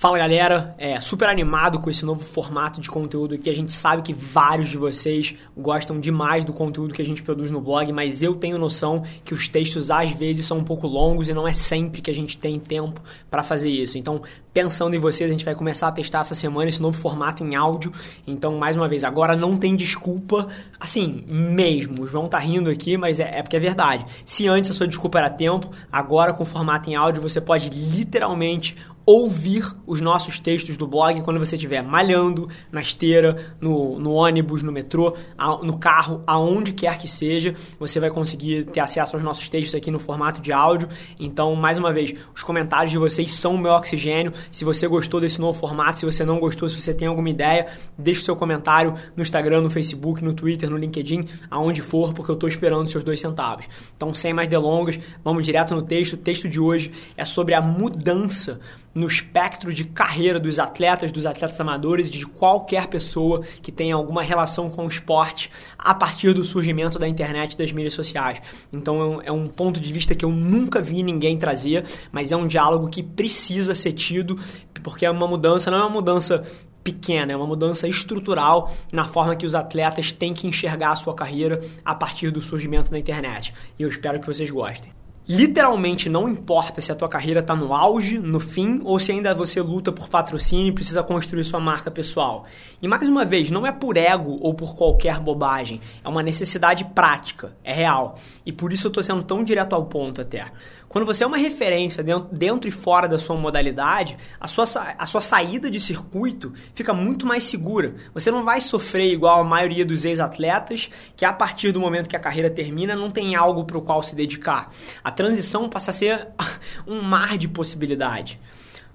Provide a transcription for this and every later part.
Fala galera, é super animado com esse novo formato de conteúdo aqui. A gente sabe que vários de vocês gostam demais do conteúdo que a gente produz no blog, mas eu tenho noção que os textos às vezes são um pouco longos e não é sempre que a gente tem tempo para fazer isso. Então, pensando em vocês, a gente vai começar a testar essa semana esse novo formato em áudio. Então, mais uma vez, agora não tem desculpa, assim, mesmo. O João tá rindo aqui, mas é, é porque é verdade. Se antes a sua desculpa era tempo, agora com formato em áudio você pode literalmente ouvir os nossos textos do blog quando você estiver malhando, na esteira, no, no ônibus, no metrô, no carro, aonde quer que seja, você vai conseguir ter acesso aos nossos textos aqui no formato de áudio. Então, mais uma vez, os comentários de vocês são o meu oxigênio. Se você gostou desse novo formato, se você não gostou, se você tem alguma ideia, deixe seu comentário no Instagram, no Facebook, no Twitter, no LinkedIn, aonde for, porque eu estou esperando seus dois centavos. Então, sem mais delongas, vamos direto no texto. O texto de hoje é sobre a mudança espectro de carreira dos atletas, dos atletas amadores de qualquer pessoa que tenha alguma relação com o esporte a partir do surgimento da internet e das mídias sociais. Então é um é ponto de vista que eu nunca vi ninguém trazer, mas é um diálogo que precisa ser tido, porque é uma mudança, não é uma mudança pequena, é uma mudança estrutural na forma que os atletas têm que enxergar a sua carreira a partir do surgimento da internet. E eu espero que vocês gostem. Literalmente não importa se a tua carreira está no auge, no fim, ou se ainda você luta por patrocínio e precisa construir sua marca pessoal. E mais uma vez, não é por ego ou por qualquer bobagem, é uma necessidade prática, é real. E por isso eu estou sendo tão direto ao ponto até. Quando você é uma referência dentro, e fora da sua modalidade, a sua, a sua saída de circuito fica muito mais segura. Você não vai sofrer igual a maioria dos ex-atletas, que a partir do momento que a carreira termina não tem algo para o qual se dedicar. A transição passa a ser um mar de possibilidade.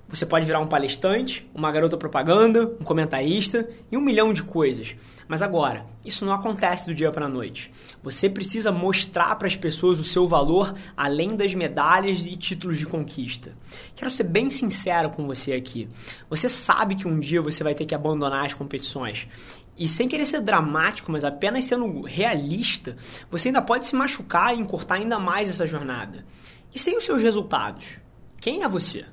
Você pode virar um palestrante, uma garota propaganda, um comentarista e um milhão de coisas. Mas agora, isso não acontece do dia para a noite. Você precisa mostrar para as pessoas o seu valor além das medalhas e títulos de conquista. Quero ser bem sincero com você aqui. Você sabe que um dia você vai ter que abandonar as competições. E sem querer ser dramático, mas apenas sendo realista, você ainda pode se machucar e encurtar ainda mais essa jornada. E sem os seus resultados? Quem é você?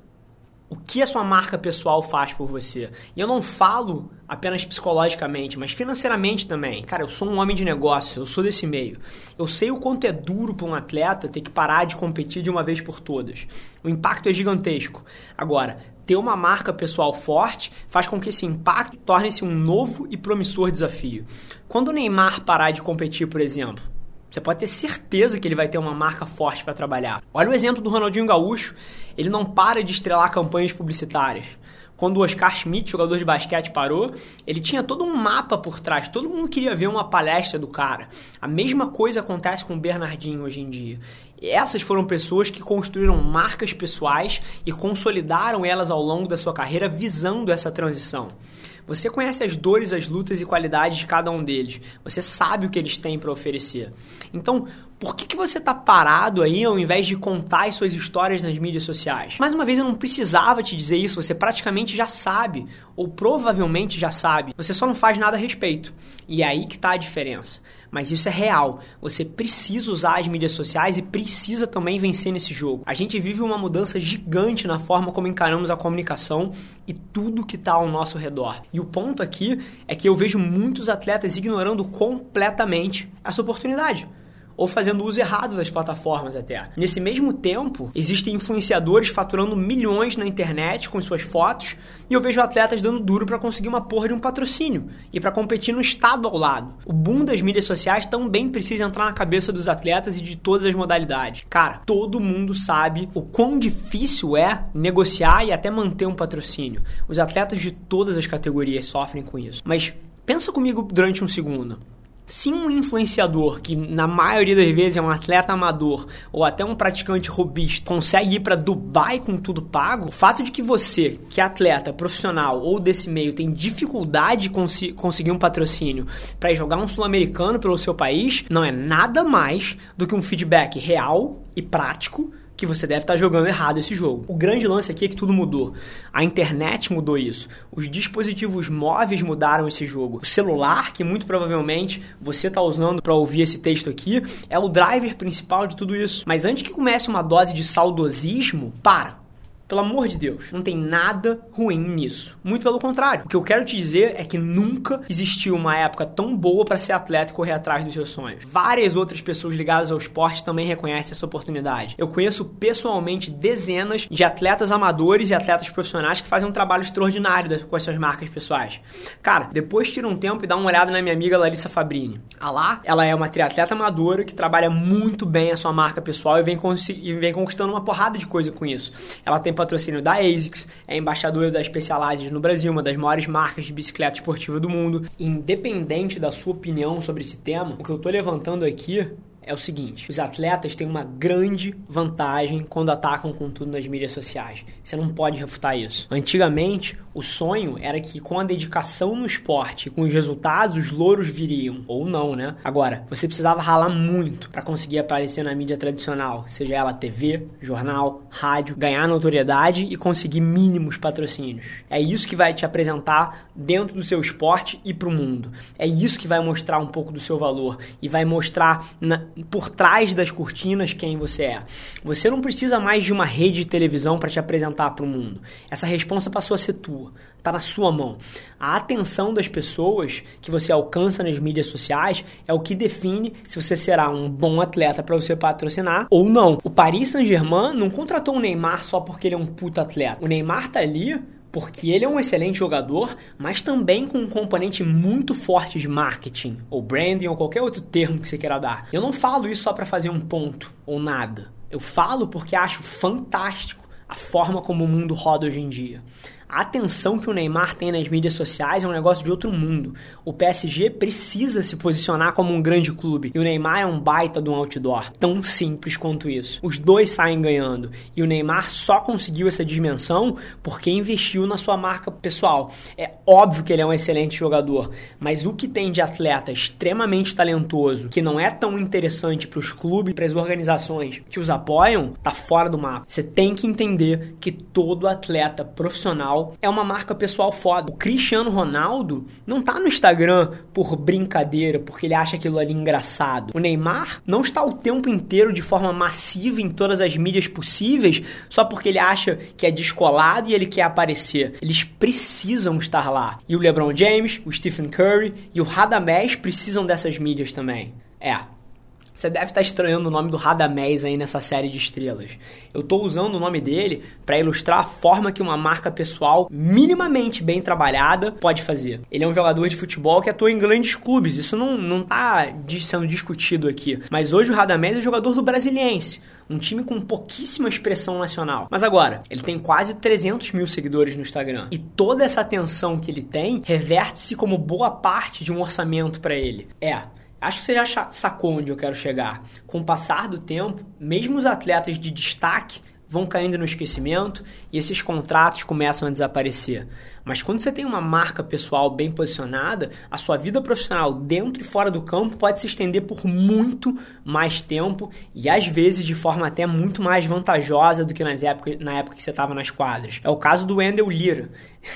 O que a sua marca pessoal faz por você. E eu não falo apenas psicologicamente, mas financeiramente também. Cara, eu sou um homem de negócio, eu sou desse meio. Eu sei o quanto é duro para um atleta ter que parar de competir de uma vez por todas. O impacto é gigantesco. Agora, ter uma marca pessoal forte faz com que esse impacto torne-se um novo e promissor desafio. Quando o Neymar parar de competir, por exemplo, você pode ter certeza que ele vai ter uma marca forte para trabalhar. Olha o exemplo do Ronaldinho Gaúcho, ele não para de estrelar campanhas publicitárias. Quando o Oscar Schmidt, jogador de basquete, parou, ele tinha todo um mapa por trás. Todo mundo queria ver uma palestra do cara. A mesma coisa acontece com o Bernardinho hoje em dia. Essas foram pessoas que construíram marcas pessoais e consolidaram elas ao longo da sua carreira visando essa transição. Você conhece as dores, as lutas e qualidades de cada um deles. Você sabe o que eles têm para oferecer. Então, por que, que você está parado aí ao invés de contar as suas histórias nas mídias sociais? Mais uma vez, eu não precisava te dizer isso, você praticamente já sabe, ou provavelmente já sabe. Você só não faz nada a respeito. E é aí que está a diferença mas isso é real. Você precisa usar as mídias sociais e precisa também vencer nesse jogo. A gente vive uma mudança gigante na forma como encaramos a comunicação e tudo que está ao nosso redor. E o ponto aqui é que eu vejo muitos atletas ignorando completamente essa oportunidade ou fazendo uso errado das plataformas até. Nesse mesmo tempo, existem influenciadores faturando milhões na internet com suas fotos e eu vejo atletas dando duro para conseguir uma porra de um patrocínio e para competir no estado ao lado. O boom das mídias sociais também precisa entrar na cabeça dos atletas e de todas as modalidades. Cara, todo mundo sabe o quão difícil é negociar e até manter um patrocínio. Os atletas de todas as categorias sofrem com isso. Mas pensa comigo durante um segundo. Se um influenciador, que na maioria das vezes é um atleta amador ou até um praticante robista, consegue ir para Dubai com tudo pago, o fato de que você, que é atleta profissional ou desse meio, tem dificuldade de cons conseguir um patrocínio para jogar um sul-americano pelo seu país, não é nada mais do que um feedback real e prático que você deve estar jogando errado esse jogo. O grande lance aqui é que tudo mudou. A internet mudou isso. Os dispositivos móveis mudaram esse jogo. O celular, que muito provavelmente você está usando para ouvir esse texto aqui, é o driver principal de tudo isso. Mas antes que comece uma dose de saudosismo, para Pelo amor de Deus, não tem nada ruim nisso. Muito pelo contrário. O que eu quero te dizer é que nunca existiu uma época tão boa para ser atleta e correr atrás dos seus sonhos. Várias outras pessoas ligadas ao esporte também reconhecem essa oportunidade. Eu conheço pessoalmente dezenas de atletas amadores e atletas profissionais que fazem um trabalho extraordinário com as suas marcas pessoais. Cara, depois tira um tempo e dá uma olhada na minha amiga Larissa Fabrini. A lá, ela é uma triatleta amadora que trabalha muito bem a sua marca pessoal e vem, e vem conquistando uma porrada de coisa com isso. Ela tem patrocínio da ASICS, é embaixadora da Specialized no Brasil, uma das maiores marcas de bicicleta esportiva do mundo. Independente da sua opinião sobre esse tema, o que eu tô levantando aqui é o seguinte: os atletas têm uma grande vantagem quando atacam com tudo nas mídias sociais. Você não pode refutar isso. Antigamente, o sonho era que com a dedicação no esporte, com os resultados, os louros viriam. Ou não, né? Agora, você precisava ralar muito para conseguir aparecer na mídia tradicional, seja ela TV, jornal, rádio, ganhar notoriedade e conseguir mínimos patrocínios. É isso que vai te apresentar dentro do seu esporte e para o mundo. É isso que vai mostrar um pouco do seu valor e vai mostrar na, por trás das cortinas quem você é. Você não precisa mais de uma rede de televisão para te apresentar para o mundo. Essa resposta passou a ser tua, está na sua mão. A atenção das pessoas que você alcança nas mídias sociais é o que define se você será um bom atleta para você patrocinar ou não. O Paris Saint-Germain não contratou o Neymar só porque ele é um puta atleta. O Neymar tá ali porque ele é um excelente jogador, mas também com um componente muito forte de marketing, ou branding, ou qualquer outro termo que você queira dar. Eu não falo isso só para fazer um ponto ou nada. Eu falo porque acho fantástico a forma como o mundo roda hoje em dia. A atenção que o Neymar tem nas mídias sociais é um negócio de outro mundo. O PSG precisa se posicionar como um grande clube e o Neymar é um baita de um outdoor. Tão simples quanto isso. Os dois saem ganhando e o Neymar só conseguiu essa dimensão porque investiu na sua marca pessoal. É óbvio que ele é um excelente jogador, mas o que tem de atleta extremamente talentoso, que não é tão interessante para os clubes, para as organizações que os apoiam, tá fora do mapa. Você tem que entender que todo atleta profissional é uma marca pessoal foda. O Cristiano Ronaldo não tá no Instagram por brincadeira, porque ele acha aquilo ali engraçado. O Neymar não está o tempo inteiro de forma massiva em todas as mídias possíveis só porque ele acha que é descolado e ele quer aparecer. Eles precisam estar lá. E o LeBron James, o Stephen Curry e o Radamés precisam dessas mídias também. É, você deve estar estranhando o nome do Radamés aí nessa série de estrelas. Eu estou usando o nome dele para ilustrar a forma que uma marca pessoal minimamente bem trabalhada pode fazer. Ele é um jogador de futebol que atua em grandes clubes, isso não, não tá sendo discutido aqui. Mas hoje o Radamés é jogador do Brasiliense um time com pouquíssima expressão nacional. Mas agora, ele tem quase 300 mil seguidores no Instagram. E toda essa atenção que ele tem reverte-se como boa parte de um orçamento para ele. É, Acho que você já sacou onde eu quero chegar. Com o passar do tempo, mesmo os atletas de destaque vão caindo no esquecimento e esses contratos começam a desaparecer. Mas quando você tem uma marca pessoal bem posicionada, a sua vida profissional dentro e fora do campo pode se estender por muito mais tempo e às vezes de forma até muito mais vantajosa do que nas épocas, na época que você estava nas quadras. É o caso do Wendell Lira.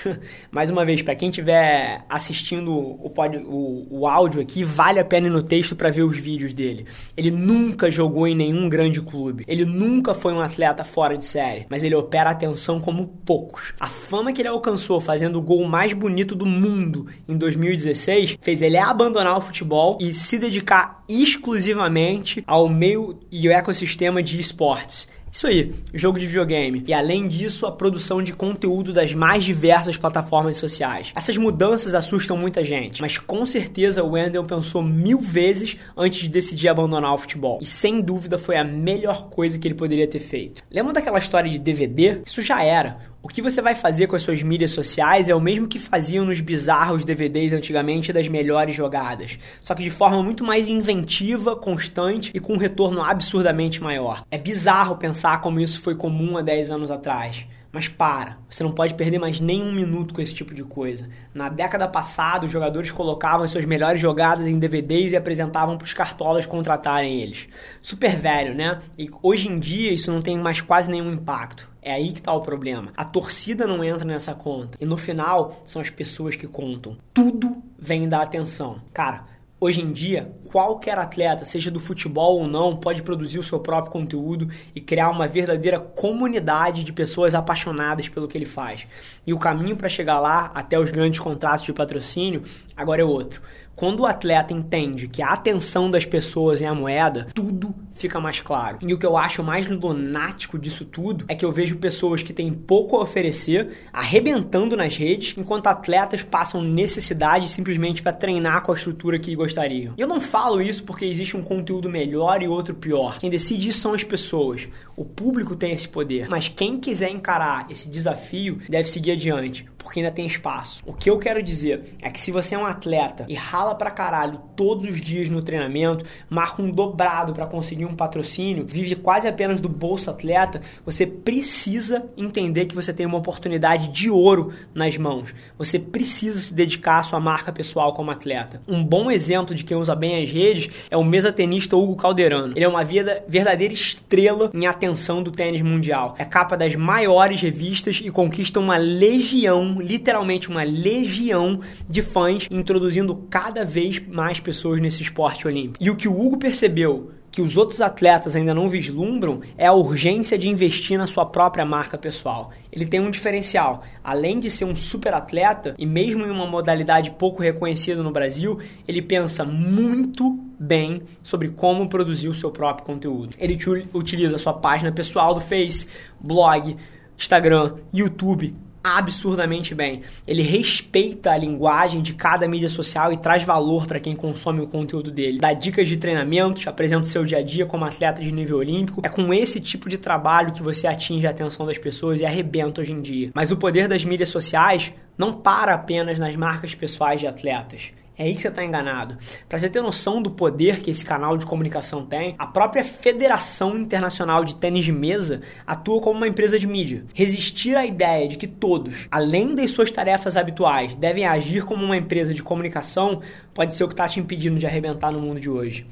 mais uma vez, para quem estiver assistindo o, pod, o, o áudio aqui, vale a pena ir no texto para ver os vídeos dele. Ele nunca jogou em nenhum grande clube. Ele nunca foi um atleta fora de série, mas ele opera atenção como poucos. A fama que ele alcançou fazendo o gol mais bonito do mundo em 2016, fez ele abandonar o futebol e se dedicar exclusivamente ao meio e o ecossistema de esportes. Isso aí, jogo de videogame. E além disso, a produção de conteúdo das mais diversas plataformas sociais. Essas mudanças assustam muita gente, mas com certeza o Wendell pensou mil vezes antes de decidir abandonar o futebol. E sem dúvida foi a melhor coisa que ele poderia ter feito. Lembra daquela história de DVD? Isso já era. O que você vai fazer com as suas mídias sociais é o mesmo que faziam nos bizarros DVDs antigamente das melhores jogadas, só que de forma muito mais inventiva, constante e com um retorno absurdamente maior. É bizarro pensar como isso foi comum há 10 anos atrás. Mas para, você não pode perder mais nem um minuto com esse tipo de coisa. Na década passada, os jogadores colocavam suas melhores jogadas em DVDs e apresentavam para os cartolas contratarem eles. Super velho, né? E hoje em dia isso não tem mais quase nenhum impacto. É aí que está o problema. A torcida não entra nessa conta. E no final, são as pessoas que contam. Tudo vem da atenção. Cara, Hoje em dia, qualquer atleta, seja do futebol ou não, pode produzir o seu próprio conteúdo e criar uma verdadeira comunidade de pessoas apaixonadas pelo que ele faz. E o caminho para chegar lá, até os grandes contratos de patrocínio, agora é outro. Quando o atleta entende que a atenção das pessoas é a moeda, tudo fica mais claro. E o que eu acho mais lunático disso tudo é que eu vejo pessoas que têm pouco a oferecer arrebentando nas redes, enquanto atletas passam necessidade simplesmente para treinar com a estrutura que gostariam. E eu não falo isso porque existe um conteúdo melhor e outro pior. Quem decide isso são as pessoas. O público tem esse poder. Mas quem quiser encarar esse desafio deve seguir adiante porque ainda tem espaço. O que eu quero dizer é que se você é um atleta e rala pra caralho todos os dias no treinamento, marca um dobrado para conseguir um patrocínio, vive quase apenas do bolso atleta, você precisa entender que você tem uma oportunidade de ouro nas mãos. Você precisa se dedicar à sua marca pessoal como atleta. Um bom exemplo de quem usa bem as redes é o mesatenista Hugo Calderano. Ele é uma verdadeira estrela em atenção do tênis mundial. É capa das maiores revistas e conquista uma legião literalmente uma legião de fãs, introduzindo cada vez mais pessoas nesse esporte olímpico. E o que o Hugo percebeu que os outros atletas ainda não vislumbram é a urgência de investir na sua própria marca pessoal. Ele tem um diferencial. Além de ser um super atleta e mesmo em uma modalidade pouco reconhecida no Brasil, ele pensa muito bem sobre como produzir o seu próprio conteúdo. Ele utiliza a sua página pessoal do Face, blog, Instagram, YouTube, absurdamente bem. Ele respeita a linguagem de cada mídia social e traz valor para quem consome o conteúdo dele. Dá dicas de treinamentos, apresenta o seu dia a dia como atleta de nível olímpico. É com esse tipo de trabalho que você atinge a atenção das pessoas e arrebenta hoje em dia. Mas o poder das mídias sociais não para apenas nas marcas pessoais de atletas. É aí que você está enganado. Para você ter noção do poder que esse canal de comunicação tem, a própria Federação Internacional de Tênis de Mesa atua como uma empresa de mídia. Resistir à ideia de que todos, além das suas tarefas habituais, devem agir como uma empresa de comunicação pode ser o que está te impedindo de arrebentar no mundo de hoje.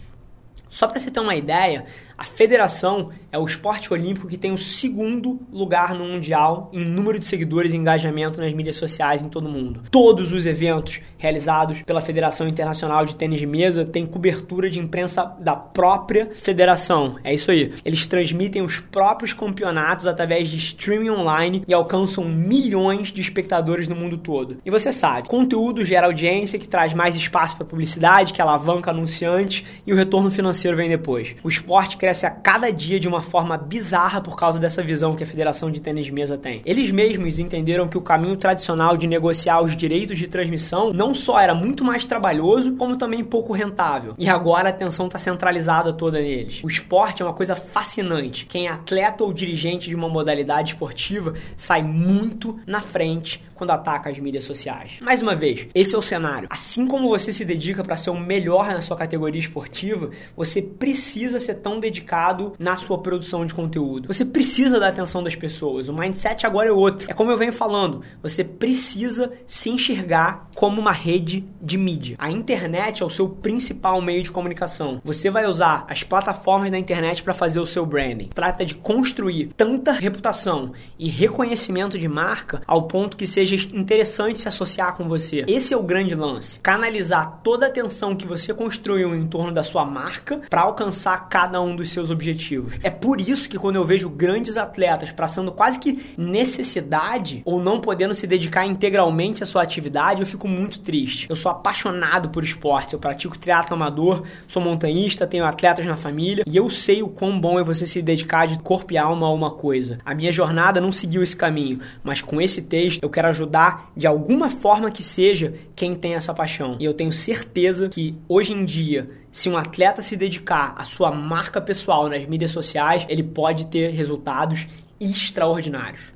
Só para você ter uma ideia, a federação é o esporte olímpico que tem o segundo lugar no Mundial em número de seguidores e engajamento nas mídias sociais em todo o mundo. Todos os eventos realizados pela Federação Internacional de Tênis de Mesa têm cobertura de imprensa da própria federação. É isso aí. Eles transmitem os próprios campeonatos através de streaming online e alcançam milhões de espectadores no mundo todo. E você sabe, conteúdo gera audiência que traz mais espaço para publicidade, que alavanca anunciantes e o retorno financeiro vem depois. O esporte cresce a cada dia de uma forma bizarra por causa dessa visão que a Federação de Tênis de Mesa tem. Eles mesmos entenderam que o caminho tradicional de negociar os direitos de transmissão não só era muito mais trabalhoso, como também pouco rentável. E agora a atenção está centralizada toda neles. O esporte é uma coisa fascinante. Quem é atleta ou dirigente de uma modalidade esportiva sai muito na frente quando ataca as mídias sociais. Mais uma vez, esse é o cenário. Assim como você se dedica para ser o melhor na sua categoria esportiva, você precisa ser tão dedicado na sua produção de conteúdo. Você precisa da atenção das pessoas. O mindset agora é outro. É como eu venho falando, você precisa se enxergar como uma rede de mídia. A internet é o seu principal meio de comunicação. Você vai usar as plataformas da internet para fazer o seu branding. Trata de construir tanta reputação e reconhecimento de marca ao ponto que seja interessante se associar com você. Esse é o grande lance. Canalizar toda a atenção que você construiu em torno da sua marca para alcançar cada um dos seus objetivos. É por isso que quando eu vejo grandes atletas passando quase que necessidade ou não podendo se dedicar integralmente à sua atividade, eu fico muito triste. Eu sou apaixonado por esporte, eu pratico triatlo amador, sou montanhista, tenho atletas na família e eu sei o quão bom é você se dedicar de corpo e alma a uma coisa. A minha jornada não seguiu esse caminho, mas com esse texto eu quero ajudar de alguma forma que seja quem tem essa paixão. E eu tenho certeza que hoje em dia, se um atleta se dedicar à sua marca pessoal nas mídias sociais, ele pode ter resultados extraordinários.